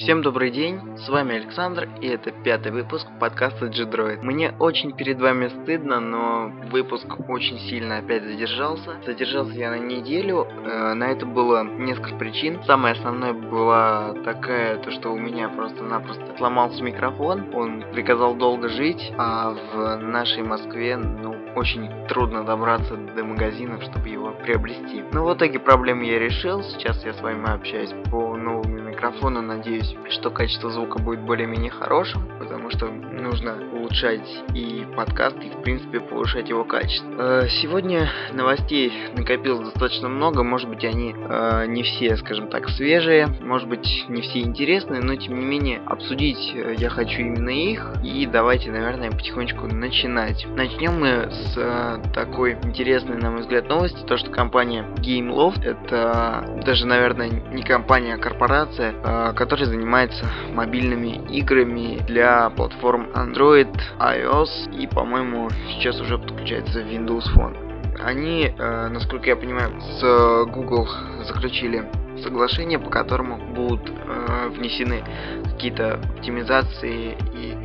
Всем добрый день, с вами Александр, и это пятый выпуск подкаста G-Droid. Мне очень перед вами стыдно, но выпуск очень сильно опять задержался. Задержался я на неделю, э, на это было несколько причин. Самая основная была такая, то что у меня просто-напросто сломался микрофон, он приказал долго жить, а в нашей Москве, ну, очень трудно добраться до магазинов, чтобы его приобрести. Но в итоге проблему я решил, сейчас я с вами общаюсь по новому микрофону, надеюсь, что качество звука будет более-менее хорошим, потому что нужно улучшать и подкаст, и в принципе повышать его качество. Э, сегодня новостей накопилось достаточно много, может быть они э, не все, скажем так, свежие, может быть не все интересные, но тем не менее обсудить э, я хочу именно их, и давайте, наверное, потихонечку начинать. Начнем мы с такой интересной, на мой взгляд, новости, то что компания GameLoft, это даже, наверное, не компания, а корпорация, которая занимается мобильными играми для платформ Android, iOS и, по-моему, сейчас уже подключается Windows Phone. Они, э, насколько я понимаю, с Google заключили соглашение, по которому будут э, внесены какие-то оптимизации и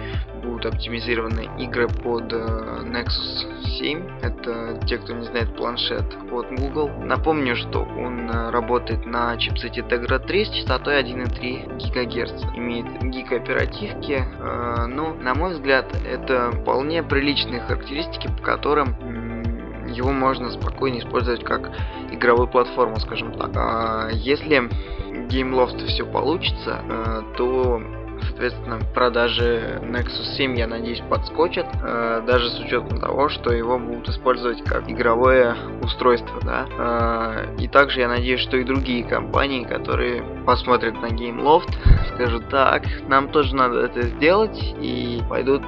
будут оптимизированы игры под э, Nexus 7. Это те, кто не знает планшет от Google. Напомню, что он э, работает на чипсете Tegra 3 с частотой 1,3 ГГц. Имеет гигооперативки. Э, но, на мой взгляд, это вполне приличные характеристики, по которым его можно спокойно использовать как игровую платформу, скажем так. А если GameLoft все получится, то соответственно, продажи Nexus 7, я надеюсь, подскочат, э, даже с учетом того, что его будут использовать как игровое устройство, да. Э, и также я надеюсь, что и другие компании, которые посмотрят на GameLoft, скажут, так, нам тоже надо это сделать, и пойдут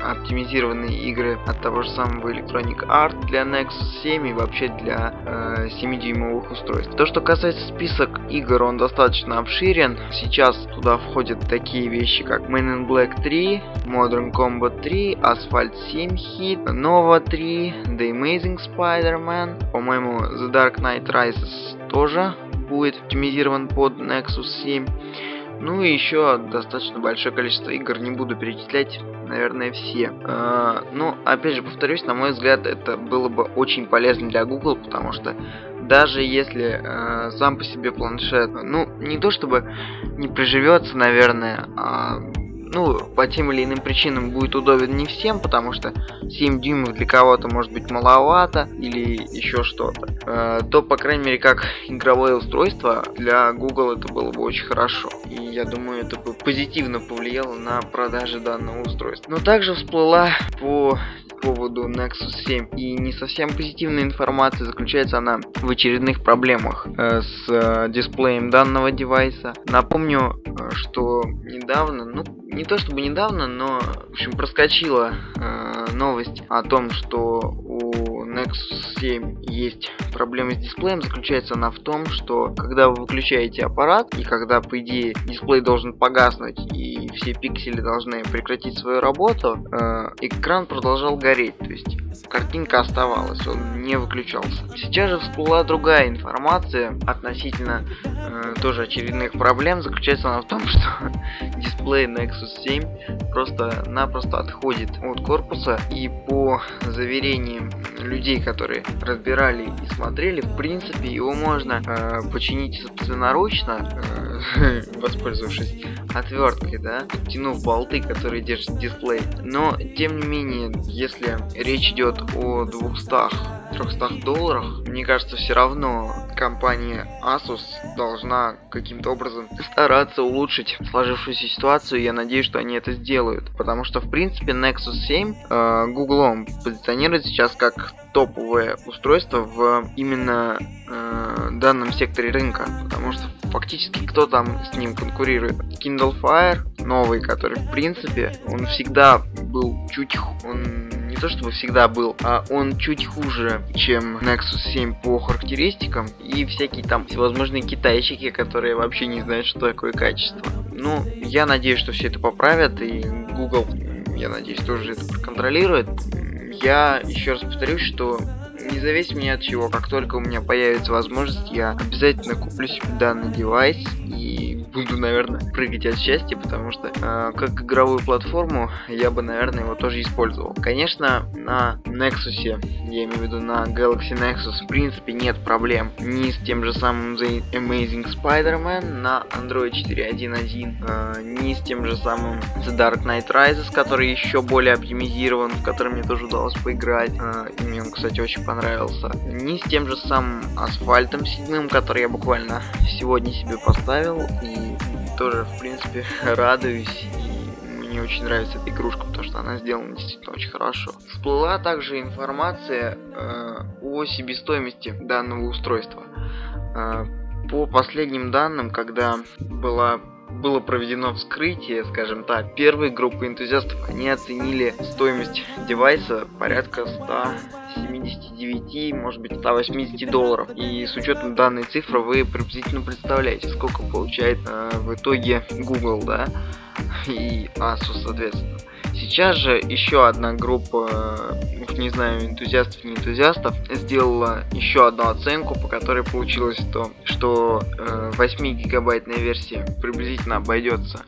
оптимизированные игры от того же самого Electronic Art для Nexus 7 и вообще для э, 7-дюймовых устройств. То, что касается список игр, он достаточно обширен. Сейчас туда входят такие вещи, как Men in Black 3, Modern Combat 3, Asphalt 7 Hit, Nova 3, The Amazing Spider-Man, по-моему, The Dark Knight Rises тоже будет оптимизирован под Nexus 7. Ну и еще достаточно большое количество игр, не буду перечислять, наверное, все. Э, ну, опять же, повторюсь, на мой взгляд, это было бы очень полезно для Google, потому что даже если э, сам по себе планшет, ну, не то чтобы не приживется, наверное, а ну, по тем или иным причинам будет удобен не всем, потому что 7 дюймов для кого-то может быть маловато или еще что-то, э, то, по крайней мере, как игровое устройство для Google это было бы очень хорошо. И я думаю, это бы позитивно повлияло на продажи данного устройства. Но также всплыла по поводу Nexus 7 и не совсем позитивная информация, заключается она в очередных проблемах э, с э, дисплеем данного девайса. Напомню, э, что недавно, ну не то чтобы недавно, но в общем проскочила э, новость о том, что у Nexus 7 есть проблемы с дисплеем. Заключается она в том, что когда вы выключаете аппарат и когда по идее дисплей должен погаснуть и все пиксели должны прекратить свою работу, э, экран продолжал гореть, то есть картинка оставалась, он не выключался. Сейчас же всплыла другая информация относительно э, тоже очередных проблем. Заключается она в том, что дисплей Nexus 7 просто-напросто отходит от корпуса и по заверениям людей, которые разбирали и смотрели, в принципе его можно э, починить собственноручно, э, воспользовавшись отверткой, да, подтянув болты, которые держат дисплей. Но, тем не менее, если речь идет о 200-300 долларах, мне кажется, все равно компания Asus должна каким-то образом стараться улучшить сложившуюся ситуацию. Я надеюсь, что они это сделают. Потому что, в принципе, Nexus 7 э, Google позиционирует сейчас как топовое устройство в именно э, данном секторе рынка. Потому что фактически кто там с ним конкурирует? Kindle Fire новый, который в принципе он всегда был чуть он не то чтобы всегда был, а он чуть хуже, чем Nexus 7 по характеристикам и всякие там всевозможные китайчики, которые вообще не знают, что такое качество. Ну, я надеюсь, что все это поправят и Google, я надеюсь, тоже это проконтролирует. Я еще раз повторюсь, что независимо ни от чего, как только у меня появится возможность, я обязательно куплю себе данный девайс и буду, наверное, прыгать от счастья, потому что э, как игровую платформу я бы, наверное, его тоже использовал. Конечно, на Nexus, я имею в виду на Galaxy Nexus, в принципе, нет проблем ни с тем же самым The Amazing Spider-Man на Android 4.1.1, э, ни с тем же самым The Dark Knight Rises, который еще более оптимизирован, в который мне тоже удалось поиграть, э, и мне он, кстати, очень понравился, ни с тем же самым Асфальтом 7, который я буквально сегодня себе поставил, и тоже, в принципе, радуюсь и мне очень нравится эта игрушка, потому что она сделана действительно очень хорошо. Всплыла также информация э, о себестоимости данного устройства. Э, по последним данным, когда была было проведено вскрытие, скажем так, первой группы энтузиастов, они оценили стоимость девайса порядка 179, может быть 180 долларов. И с учетом данной цифры вы приблизительно представляете, сколько получает э, в итоге Google, да, и Asus, соответственно. Сейчас же еще одна группа, не знаю, энтузиастов, не энтузиастов, сделала еще одну оценку, по которой получилось то, что э, 8-гигабайтная версия приблизительно обойдется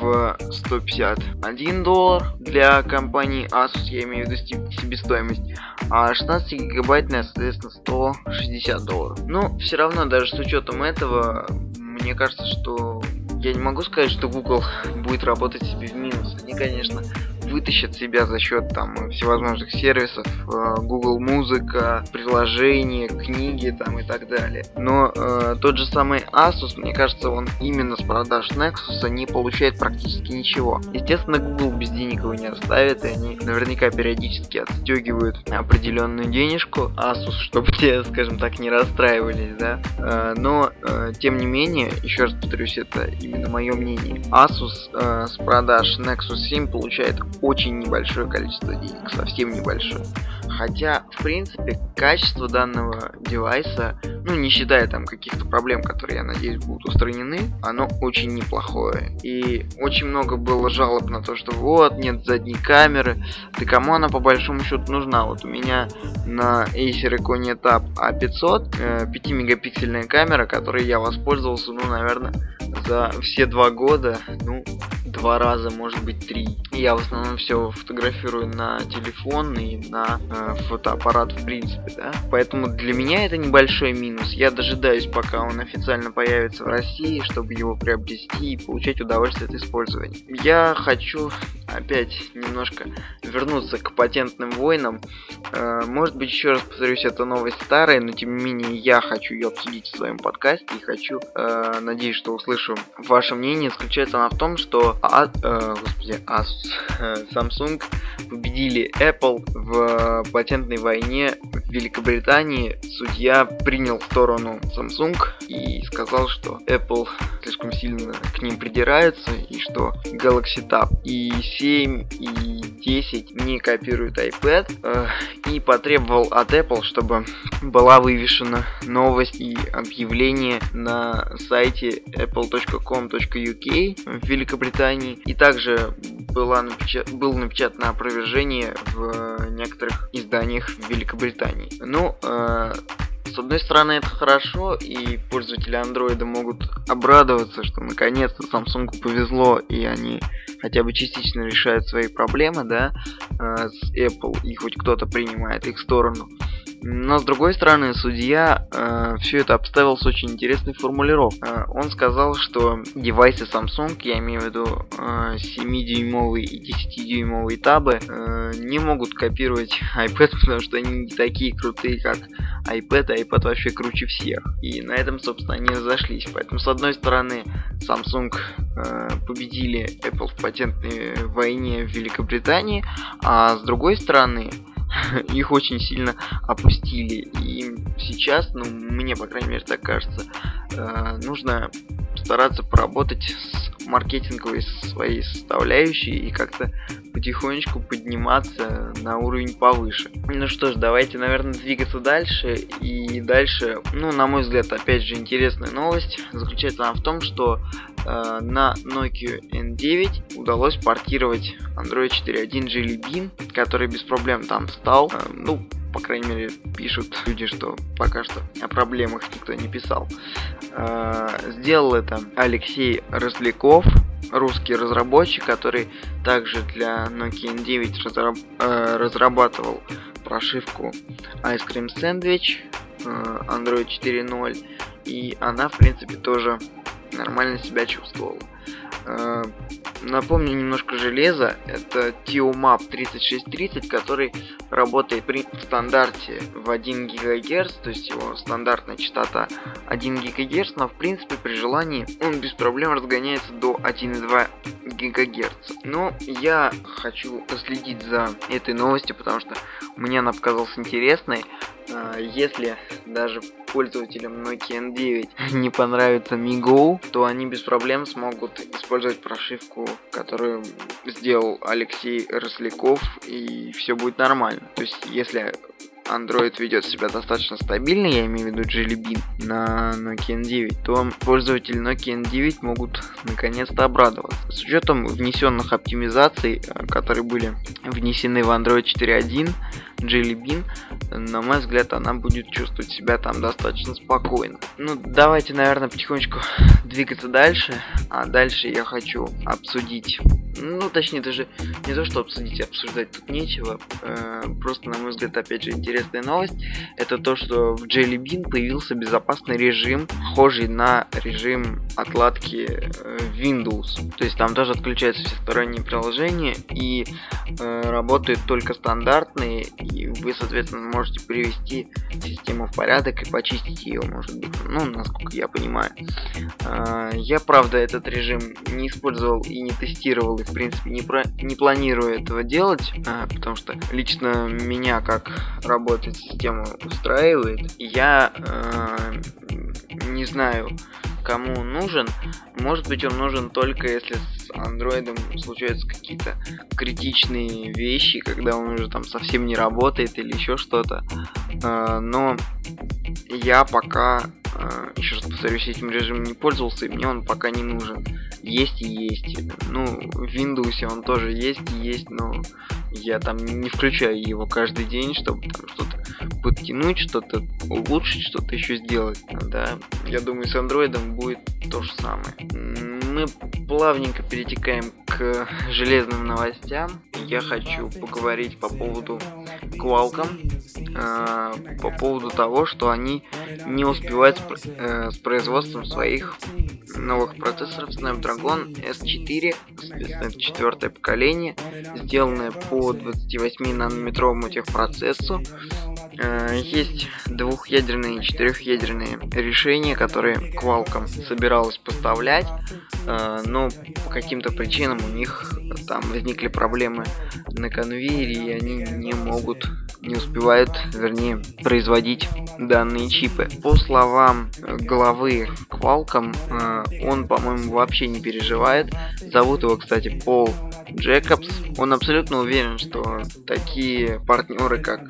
в 151 доллар для компании Asus, я имею в виду себестоимость, а 16 гигабайтная, соответственно, 160 долларов. Но все равно, даже с учетом этого, мне кажется, что я не могу сказать, что Google будет работать себе в минус. Они, конечно, вытащат себя за счет там всевозможных сервисов, э, Google Музыка, приложения, книги там и так далее. Но э, тот же самый Asus, мне кажется, он именно с продаж Nexus не получает практически ничего. Естественно, Google без денег его не оставит, и они наверняка периодически отстегивают определенную денежку Asus, чтобы те, скажем так, не расстраивались, да. Э, но, э, тем не менее, еще раз повторюсь, это именно мое мнение. Asus э, с продаж Nexus 7 получает очень небольшое количество денег, совсем небольшое. Хотя, в принципе, качество данного девайса, ну, не считая там каких-то проблем, которые, я надеюсь, будут устранены, оно очень неплохое. И очень много было жалоб на то, что вот, нет задней камеры. Да кому она по большому счету нужна? Вот у меня на Acer Icon Tab A500 5-мегапиксельная камера, которой я воспользовался, ну, наверное, за все два года, ну, два раза, может быть, три. Я в основном все фотографирую на телефон и на э, фотоаппарат в принципе, да. Поэтому для меня это небольшой минус. Я дожидаюсь, пока он официально появится в России, чтобы его приобрести и получать удовольствие от использования. Я хочу опять немножко вернуться к патентным войнам. Э, может быть, еще раз повторюсь, это новость старая, но тем не менее я хочу ее обсудить в своем подкасте и хочу, э, надеюсь, что услышу ваше мнение. Заключается она в том, что а, э, господи, Asus, э, Samsung победили Apple в патентной войне в Великобритании. Судья принял сторону Samsung и сказал, что Apple слишком сильно к ним придирается и что Galaxy Tab и 7 и 10 не копируют iPad э, и потребовал от Apple, чтобы была вывешена новость и объявление на сайте apple.com.uk в Великобритании и также была напеча... было напечатано опровержение в некоторых изданиях в Великобритании. Ну, э, с одной стороны, это хорошо, и пользователи андроида могут обрадоваться, что наконец-то Samsung повезло, и они хотя бы частично решают свои проблемы, да, э, с Apple, и хоть кто-то принимает их сторону. Но с другой стороны, судья э, все это обставил с очень интересной формулировкой. Э, он сказал, что девайсы Samsung, я имею в виду э, 7-дюймовые и 10-дюймовые табы, э, не могут копировать iPad, потому что они не такие крутые, как iPad, а iPad вообще круче всех. И на этом, собственно, они разошлись. Поэтому, с одной стороны, Samsung э, победили Apple в патентной войне в Великобритании, а с другой стороны, их очень сильно опустили. И сейчас, ну, мне, по крайней мере, так кажется, э, нужно стараться поработать с маркетинговой своей составляющей и как-то потихонечку подниматься на уровень повыше. Ну что ж, давайте, наверное, двигаться дальше. И дальше, ну, на мой взгляд, опять же, интересная новость. Заключается она в том, что э, на Nokia N9 удалось портировать Android 4.1 Jelly Bean, который без проблем там стал. Э, ну, по крайней мере, пишут люди, что пока что о проблемах никто не писал. Э, сделал это Алексей Росляков, русский разработчик, который также для Nokia N9 разраб э, разрабатывал прошивку Ice Cream Sandwich э, Android 4.0 и она в принципе тоже нормально себя чувствовала. Э, напомню немножко железа. Это TioMap 3630, который работает при стандарте в 1 ГГц, то есть его стандартная частота 1 ГГц, но в принципе при желании он без проблем разгоняется до 1,2 ГГц. Но я хочу последить за этой новостью, потому что мне она показалась интересной. А, если даже пользователям Nokia N9 не понравится MiGo, то они без проблем смогут использовать прошивку, которую сделал Алексей Росляков, и все будет нормально. То есть, если Android ведет себя достаточно стабильно, я имею в виду Jelly Bean на Nokia N9, то пользователи Nokia N9 могут наконец-то обрадоваться. С учетом внесенных оптимизаций, э, которые были внесены в Android 4.1, Jelly Bean, на мой взгляд, она будет чувствовать себя там достаточно спокойно. Ну, давайте, наверное, потихонечку двигаться дальше. А дальше я хочу обсудить ну, точнее, даже не то, что обсудить, обсуждать тут нечего. Э, просто, на мой взгляд, опять же, интересная новость. Это то, что в Jelly Bean появился безопасный режим, похожий на режим отладки э, Windows. То есть там тоже отключаются все сторонние приложения и э, работают только стандартные. И вы, соответственно, можете привести систему в порядок и почистить ее, может быть. Ну, насколько я понимаю. Э, я, правда, этот режим не использовал и не тестировал в принципе, не, про... не планирую этого делать, а, потому что лично меня как работает система устраивает. Я э, не знаю, кому он нужен. Может быть, он нужен только если с андроидом случаются какие-то критичные вещи, когда он уже там совсем не работает или еще что-то. Э, но я пока, еще раз повторюсь, этим режимом не пользовался, и мне он пока не нужен есть и есть. Ну, в Windows он тоже есть и есть, но я там не включаю его каждый день, чтобы там что-то подтянуть, что-то улучшить, что-то еще сделать. Да, я думаю, с андроидом будет то же самое. Мы плавненько перетекаем к железным новостям. Я хочу поговорить по поводу Qualcomm, э, по поводу того, что они не успевают с, э, с производством своих новых процессоров Snapdragon S4, соответственно, это четвертое поколение, сделанное по 28 нанометровому техпроцессу. Э, есть двухъядерные и четырехъядерные решения, которые Qualcomm собиралась поставлять, э, но по каким-то причинам у них там возникли проблемы на конвейере, и они не могут не успевают, вернее, производить данные чипы. По словам главы Qualcomm, э, он, по-моему, вообще не переживает. Зовут его, кстати, Пол Джекобс. Он абсолютно уверен, что такие партнеры, как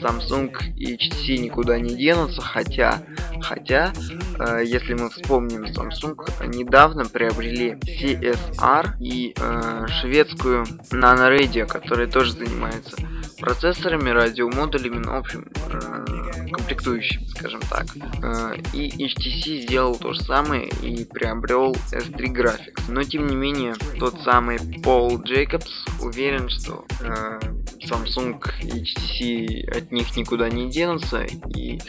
Samsung и HTC никуда не денутся, хотя, хотя, э, если мы вспомним, Samsung недавно приобрели CSR и э, шведскую NanoRadio, которая тоже занимается процессорами, радиомодулями, ну, в общем, э, комплектующим, скажем так. Э, и HTC сделал то же самое и приобрел S3 Graphics. Но, тем не менее, тот самый Пол Джейкобс уверен, что э, Samsung HTC от них никуда не денутся. И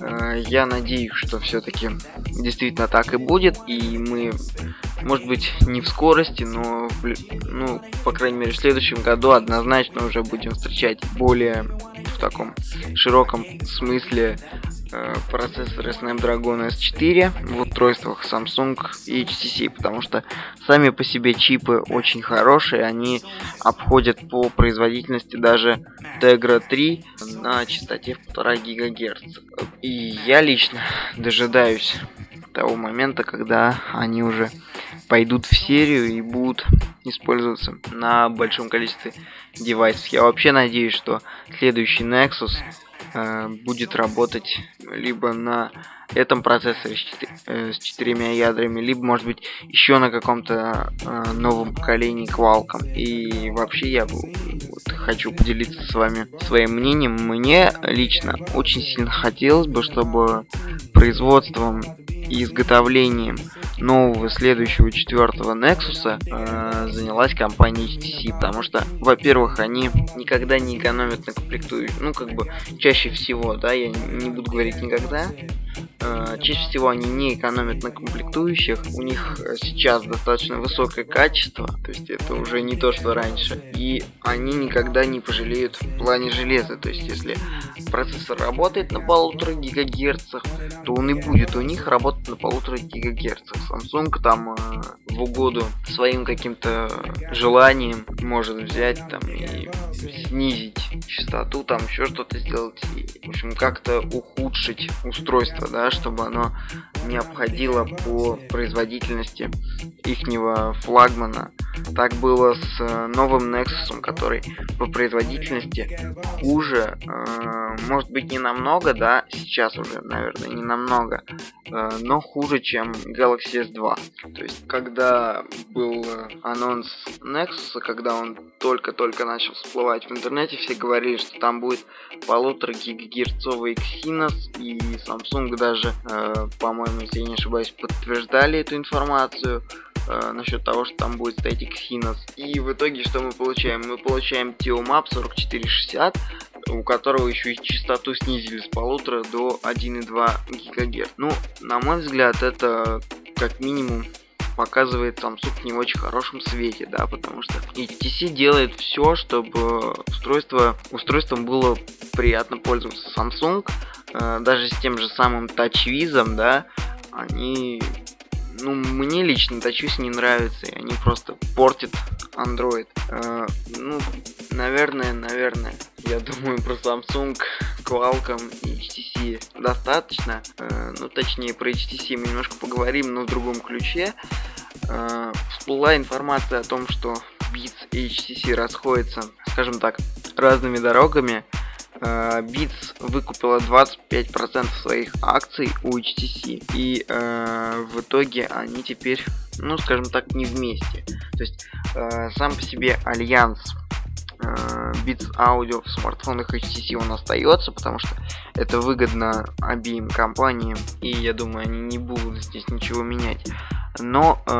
э, я надеюсь, что все-таки действительно так и будет. И мы может быть не в скорости, но ну, по крайней мере в следующем году однозначно уже будем встречать более в таком широком смысле процессоры Snapdragon S4 в устройствах Samsung и HTC, потому что сами по себе чипы очень хорошие, они обходят по производительности даже Tegra 3 на частоте в 1,5 ГГц. И я лично дожидаюсь того момента, когда они уже пойдут в серию и будут использоваться на большом количестве девайсов. Я вообще надеюсь, что следующий Nexus э, будет работать либо на этом процессоре с, э, с четырьмя ядрами, либо, может быть, еще на каком-то э, новом поколении Qualcomm. И вообще я вот, хочу поделиться с вами своим мнением. Мне лично очень сильно хотелось бы, чтобы производством и изготовлением нового следующего четвертого Nexus э, занялась компания HTC, потому что, во-первых, они никогда не экономят на комплектующих, ну как бы чаще всего, да, я не буду говорить никогда, чаще всего они не экономят на комплектующих, у них сейчас достаточно высокое качество, то есть это уже не то, что раньше, и они никогда не пожалеют в плане железа, то есть если процессор работает на полутора гигагерцах, то он и будет у них работать на полутора гигагерцах. Samsung там э, в угоду своим каким-то желанием может взять там и снизить частоту, там еще что-то сделать, и, в общем, как-то ухудшить устройство, да, чтобы оно не обходило по производительности ихнего флагмана. Так было с э, новым Nexus, который по производительности хуже, э, может быть не намного, да, сейчас уже, наверное, не намного, э, но хуже, чем Galaxy S2. То есть, когда был анонс Nexus, когда он только-только начал всплывать в интернете, все говорили, что там будет полутора гигагерцовый Exynos, и Samsung даже, э, по-моему, если я не ошибаюсь, подтверждали эту информацию э, насчет того, что там будет стоять Exynos. И в итоге что мы получаем? Мы получаем TioMap 4460, у которого еще и частоту снизили с полутора до 1,2 ГГц. Ну, на мой взгляд, это как минимум показывает Samsung в не очень хорошем свете, да, потому что HTC делает все, чтобы устройство, устройством было приятно пользоваться. Samsung, э, даже с тем же самым TouchWiz, да, они ну, мне лично TouchWiz не нравится, и они просто портят Android. Э, ну, наверное, наверное, я думаю про Samsung, Qualcomm и HTC достаточно. Э, ну, точнее, про HTC мы немножко поговорим, но в другом ключе. Э, всплыла информация о том, что Beats и HTC расходятся, скажем так, разными дорогами. Uh, Beats выкупила 25% своих акций у HTC, и uh, в итоге они теперь, ну, скажем так, не вместе. То есть uh, сам по себе альянс Beats Audio в смартфонах HTC он остается, потому что это выгодно обеим компаниям, и я думаю, они не будут здесь ничего менять. Но э,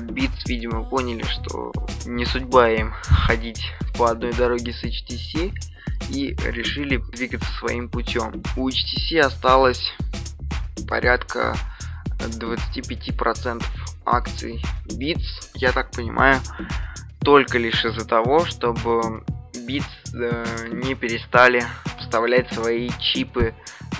Beats, видимо, поняли, что не судьба им ходить по одной дороге с HTC и решили двигаться своим путем. У HTC осталось порядка 25% акций Beats, я так понимаю, только лишь из-за того, чтобы Beats э, не перестали вставлять свои чипы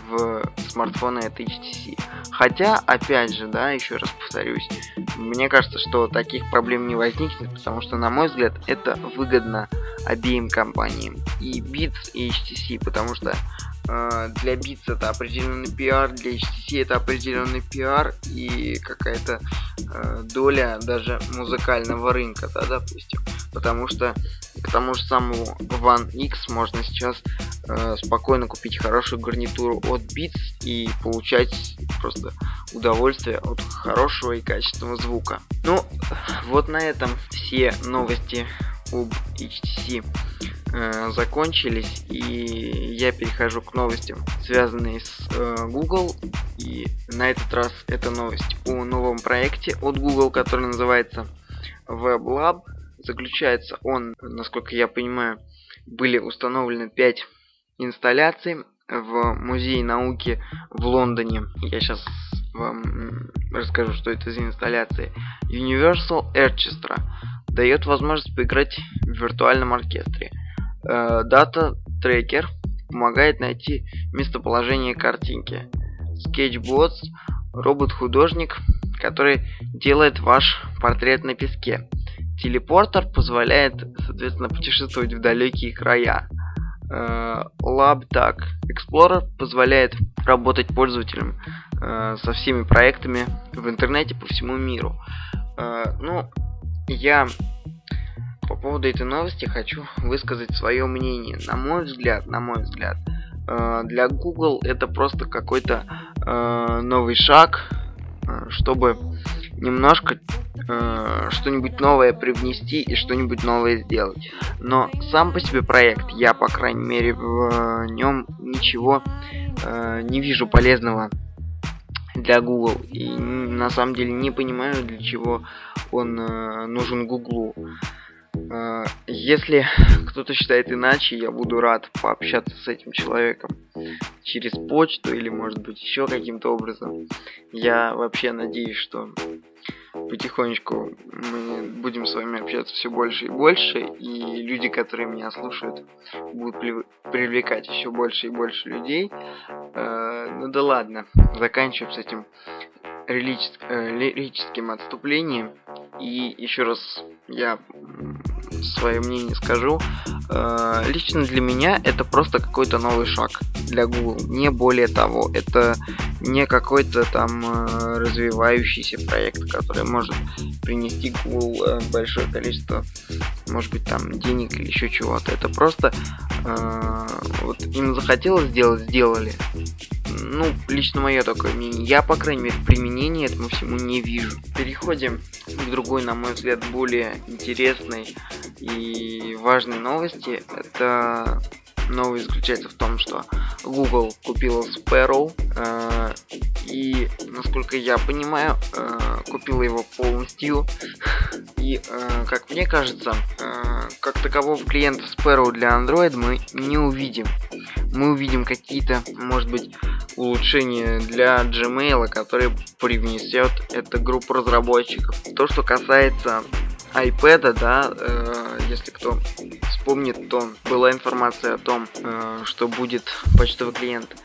в смартфоны от HTC. Хотя, опять же, да, еще раз повторюсь, мне кажется, что таких проблем не возникнет, потому что, на мой взгляд, это выгодно обеим компаниям, и Beats, и HTC, потому что для Beats это определенный пиар, для HTC это определенный пиар и какая-то э, доля даже музыкального рынка, да, допустим, потому что к тому же самому One X можно сейчас э, спокойно купить хорошую гарнитуру от Beats и получать просто удовольствие от хорошего и качественного звука. Ну, вот на этом все новости об HTC э, закончились и я перехожу к новостям связанные с э, Google и на этот раз это новость о новом проекте от Google который называется WebLab Заключается он, насколько я понимаю, были установлены 5 инсталляций в Музее науки в Лондоне. Я сейчас вам расскажу, что это за инсталляции. Universal Orchestra дает возможность поиграть в виртуальном оркестре. Дата uh, Tracker помогает найти местоположение картинки. Sketchbots – робот-художник, который делает ваш портрет на песке. Телепортер позволяет, соответственно, путешествовать в далекие края. Э, LabTag Explorer позволяет работать пользователям э, со всеми проектами в интернете по всему миру. Э, ну, я по поводу этой новости хочу высказать свое мнение. На мой взгляд, на мой взгляд, э, для Google это просто какой-то э, новый шаг, э, чтобы немножко э, что-нибудь новое привнести и что-нибудь новое сделать. Но сам по себе проект, я, по крайней мере, в нем ничего э, не вижу полезного для Google. И на самом деле не понимаю, для чего он э, нужен Google. Э, если кто-то считает иначе, я буду рад пообщаться с этим человеком через почту или может быть еще каким-то образом. Я вообще надеюсь, что потихонечку мы будем с вами общаться все больше и больше, и люди, которые меня слушают, будут привлекать еще больше и больше людей. Э, ну да ладно, заканчиваем с этим лирическим, э, лирическим отступлением. И еще раз я свое мнение скажу. Э, лично для меня это просто какой-то новый шаг для Google. Не более того. Это не какой-то там э, развивающийся проект, который может принести Google большое количество, может быть, там денег или еще чего-то. Это просто вот им захотелось сделать, сделали ну, лично мое такое мнение. Я, по крайней мере, применения этому всему не вижу. Переходим к другой, на мой взгляд, более интересной и важной новости. Это новость заключается в том, что Google купила Sparrow, э, и, насколько я понимаю, э, купила его полностью. И, э, как мне кажется, э, как такового клиента Sparrow для Android мы не увидим. Мы увидим какие-то, может быть, улучшения для Gmail, которые привнесет эта группа разработчиков. То, что касается iPad, да, э, если кто вспомнит, то была информация о том, э, что будет почтовый клиент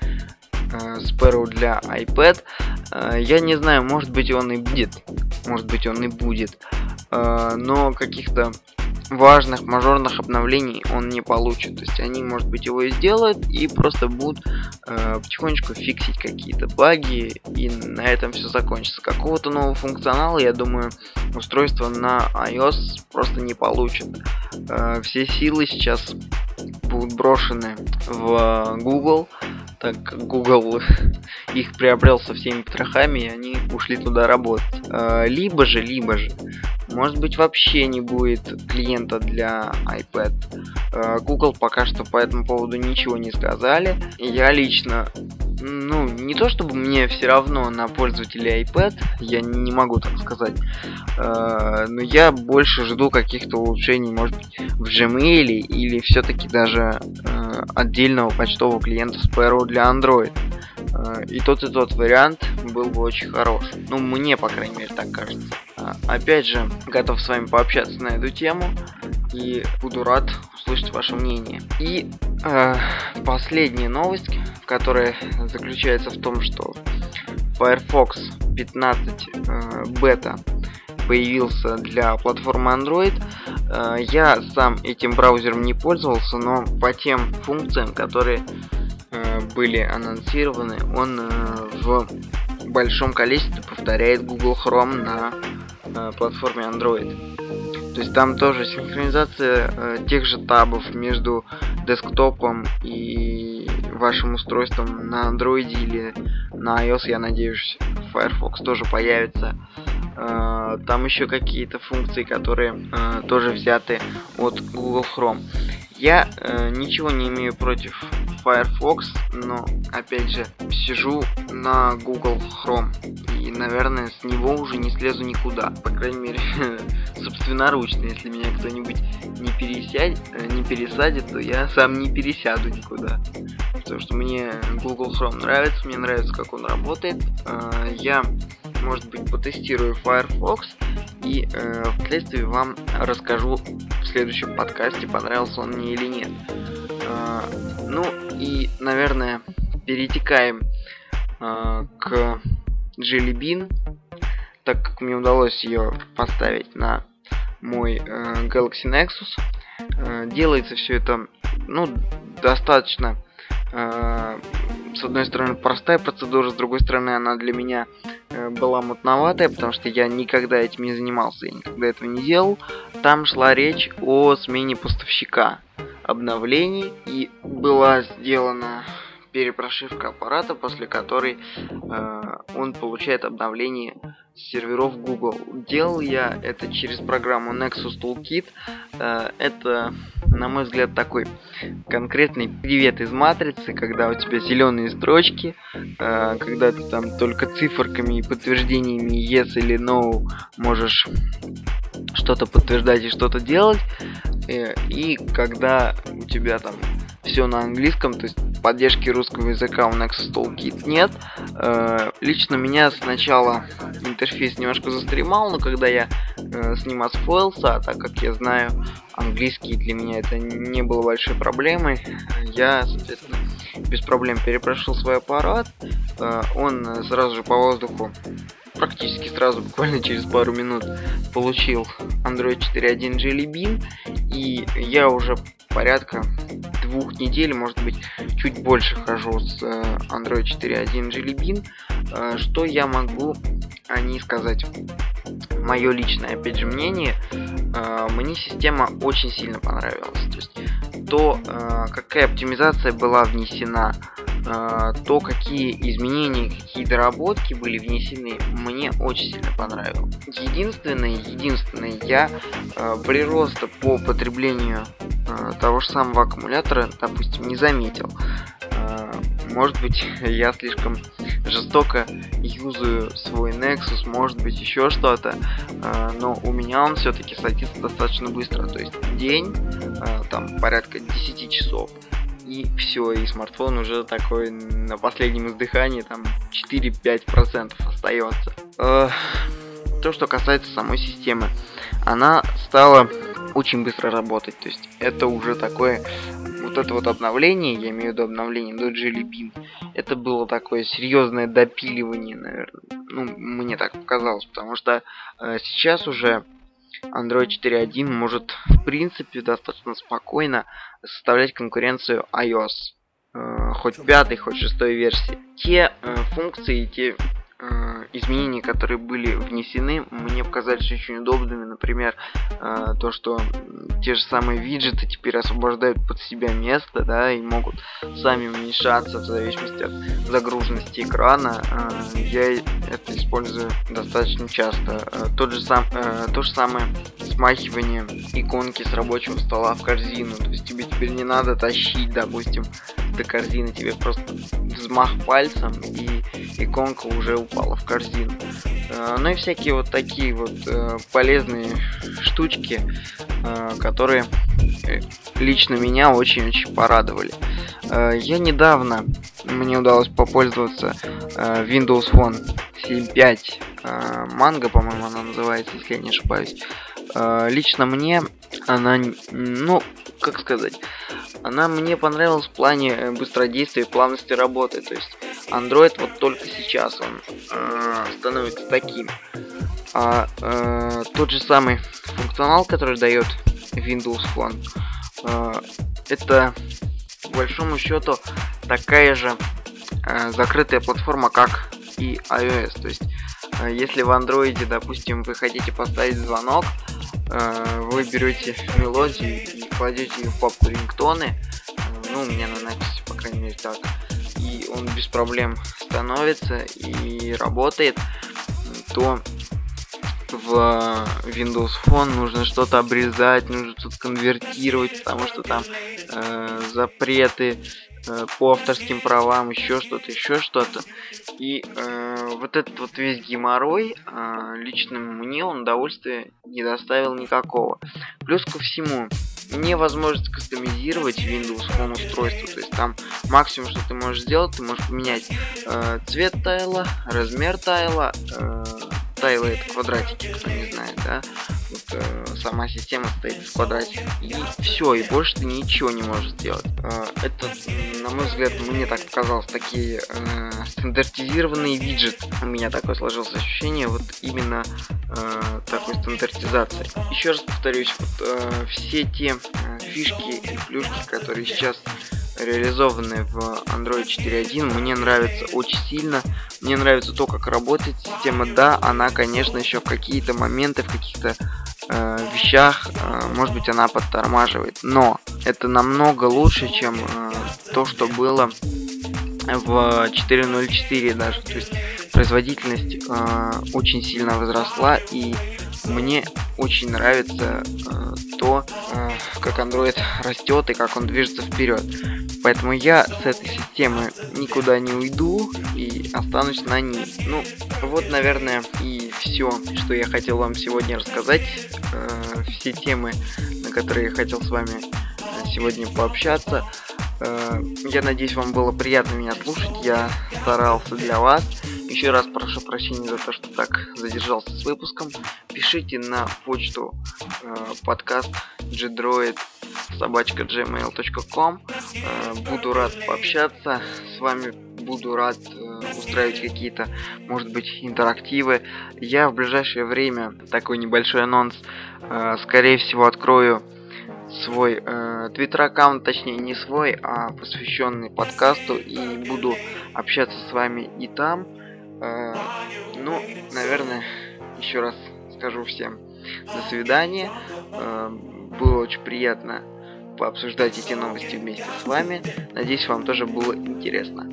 э, Sparrow для iPad. Э, я не знаю, может быть он и будет, может быть он и будет, э, но каких-то важных мажорных обновлений он не получит. То есть они, может быть, его и сделают и просто будут э, потихонечку фиксить какие-то баги, и на этом все закончится. Какого-то нового функционала, я думаю, устройство на iOS просто не получит. Э, все силы сейчас будут брошены в Google, так как Google их приобрел со всеми потрохами, и они ушли туда работать. Э, либо же, либо же может быть вообще не будет клиента для iPad. Э, Google пока что по этому поводу ничего не сказали. Я лично, ну, не то чтобы мне все равно на пользователей iPad, я не могу так сказать, э, но я больше жду каких-то улучшений, может быть, в Gmail или все-таки даже отдельного почтового клиента Sparrow для Android. И тот и тот вариант был бы очень хорош. Ну, мне, по крайней мере, так кажется. А, опять же, готов с вами пообщаться на эту тему и буду рад услышать ваше мнение. И э, последняя новость, которая заключается в том, что Firefox 15 э, бета появился для платформы Android. Э, я сам этим браузером не пользовался, но по тем функциям, которые э, были анонсированы, он э, в большом количестве повторяет Google Chrome на платформе Android. То есть там тоже синхронизация тех же табов между десктопом и вашим устройством на Android или на iOS, я надеюсь, Firefox тоже появится. Э, там еще какие-то функции, которые э, тоже взяты от Google Chrome. Я э, ничего не имею против Firefox, но опять же сижу на Google Chrome и, наверное, с него уже не слезу никуда. По крайней мере, собственноручно, если меня кто-нибудь не, пересядет, э, не пересадит, то я сам не пересяду никуда. Потому что мне Google Chrome нравится, мне нравится, как он работает. Э, я, может быть, потестирую Firefox и э, впоследствии вам расскажу в следующем подкасте, понравился он мне или нет. Э, ну и, наверное, перетекаем э, к Jelly Bean, так как мне удалось ее поставить на мой э, Galaxy Nexus. Э, делается все это, ну, достаточно э, с одной стороны простая процедура, с другой стороны она для меня э, была мутноватая, потому что я никогда этим не занимался, я никогда этого не делал. Там шла речь о смене поставщика обновлений и была сделана перепрошивка аппарата, после которой э, он получает обновление серверов Google. Делал я это через программу Nexus Toolkit. Э, это, на мой взгляд, такой конкретный привет из матрицы, когда у тебя зеленые строчки, э, когда ты там только циферками и подтверждениями yes или no можешь что-то подтверждать и что-то делать. Э, и когда у тебя там все на английском, то есть поддержки русского языка у Nexus Toolkit нет. Э, лично меня сначала интерфейс немножко застремал, но когда я э, с ним освоился, а так как я знаю английский, для меня это не было большой проблемой, я, соответственно, без проблем перепрошел свой аппарат. Э, он сразу же по воздуху практически сразу, буквально через пару минут, получил Android 4.1 Jelly Bean, и я уже порядка двух недель, может быть, чуть больше хожу с э, Android 4.1 Jelly Bean. Э, что я могу о ней сказать? Мое личное, опять же, мнение. Э, мне система очень сильно понравилась. То есть то, какая оптимизация была внесена а, то, какие изменения, какие доработки были внесены, мне очень сильно понравилось. Единственное, единственное, я э, прироста по потреблению э, того же самого аккумулятора, допустим, не заметил. Э, может быть, я слишком жестоко юзаю свой Nexus, может быть, еще что-то, э, но у меня он все-таки садится достаточно быстро, то есть день, э, там порядка 10 часов и все, и смартфон уже такой на последнем издыхании, там 4-5% остается. То, что касается самой системы, она стала очень быстро работать, то есть это уже такое, вот это вот обновление, я имею в виду обновление до Jelly Bean, это было такое серьезное допиливание, наверное, ну, мне так показалось, потому что э, сейчас уже Android 4.1 может в принципе достаточно спокойно составлять конкуренцию iOS. Э, хоть пятой, хоть шестой версии. Те э, функции, те изменения, которые были внесены, мне показались очень удобными. Например, э, то, что те же самые виджеты теперь освобождают под себя место, да, и могут сами уменьшаться в зависимости от загруженности экрана. Э, я это использую достаточно часто. Тот же сам, то же самое смахивание иконки с рабочего стола в корзину. То есть тебе теперь не надо тащить, допустим, до корзины, тебе просто взмах пальцем и иконка уже упала в корзину. Э, ну и всякие вот такие вот э, полезные штучки, э, которые лично меня очень-очень порадовали. Я недавно, мне удалось попользоваться Windows Phone 7.5 Манго, по-моему, она называется, если я не ошибаюсь. Лично мне она, ну, как сказать, она мне понравилась в плане быстродействия и плавности работы. То есть Android вот только сейчас он э, становится таким. А э, тот же самый функционал, который дает Windows Phone, э, это по большому счету такая же э, закрытая платформа, как и iOS. То есть, э, если в Android, допустим, вы хотите поставить звонок, э, вы берете мелодию и кладете ее в папку рингтоны. Э, ну, у меня на Nexus, по крайней мере, так и он без проблем становится и работает, то в Windows Phone нужно что-то обрезать, нужно что-то конвертировать, потому что там э, запреты э, по авторским правам, еще что-то, еще что-то. И э, вот этот вот весь геморрой э, лично мне он удовольствия не доставил никакого. Плюс ко всему, невозможность кастомизировать Windows Home устройство. То есть там максимум, что ты можешь сделать, ты можешь поменять э, цвет тайла, размер тайла, э, тайлы это квадратики, кто не знает, да. Вот, э, сама система стоит в квадрате. И все, и больше ты ничего не можешь сделать. Э, это, на мой взгляд, мне так показалось, такие э, стандартизированные виджеты. У меня такое сложилось ощущение вот именно э, такой стандартизации. Еще раз повторюсь, вот э, все те э, фишки и плюшки, которые сейчас реализованы в Android 4.1, мне нравится очень сильно. Мне нравится то, как работает система. Да, она, конечно, еще в какие-то моменты, в каких-то э, вещах, э, может быть, она подтормаживает. Но это намного лучше, чем э, то, что было в 4.04 даже. То есть производительность э, очень сильно возросла и мне очень нравится э, то, э, как Android растет и как он движется вперед. Поэтому я с этой системы никуда не уйду и останусь на ней. Ну, вот, наверное, и все, что я хотел вам сегодня рассказать. Э, все темы, на которые я хотел с вами сегодня пообщаться. Э, я надеюсь, вам было приятно меня слушать. Я старался для вас. Еще раз прошу прощения за то, что так задержался с выпуском. Пишите на почту э, подкаст gdroid собачка gmail.com э, Буду рад пообщаться с вами, буду рад э, устраивать какие-то, может быть, интерактивы. Я в ближайшее время, такой небольшой анонс, э, скорее всего открою свой твиттер аккаунт, точнее не свой, а посвященный подкасту и буду общаться с вами и там. Э, ну, наверное, еще раз скажу всем до свидания. Э, было очень приятно пообсуждать эти новости вместе с вами. Надеюсь, вам тоже было интересно.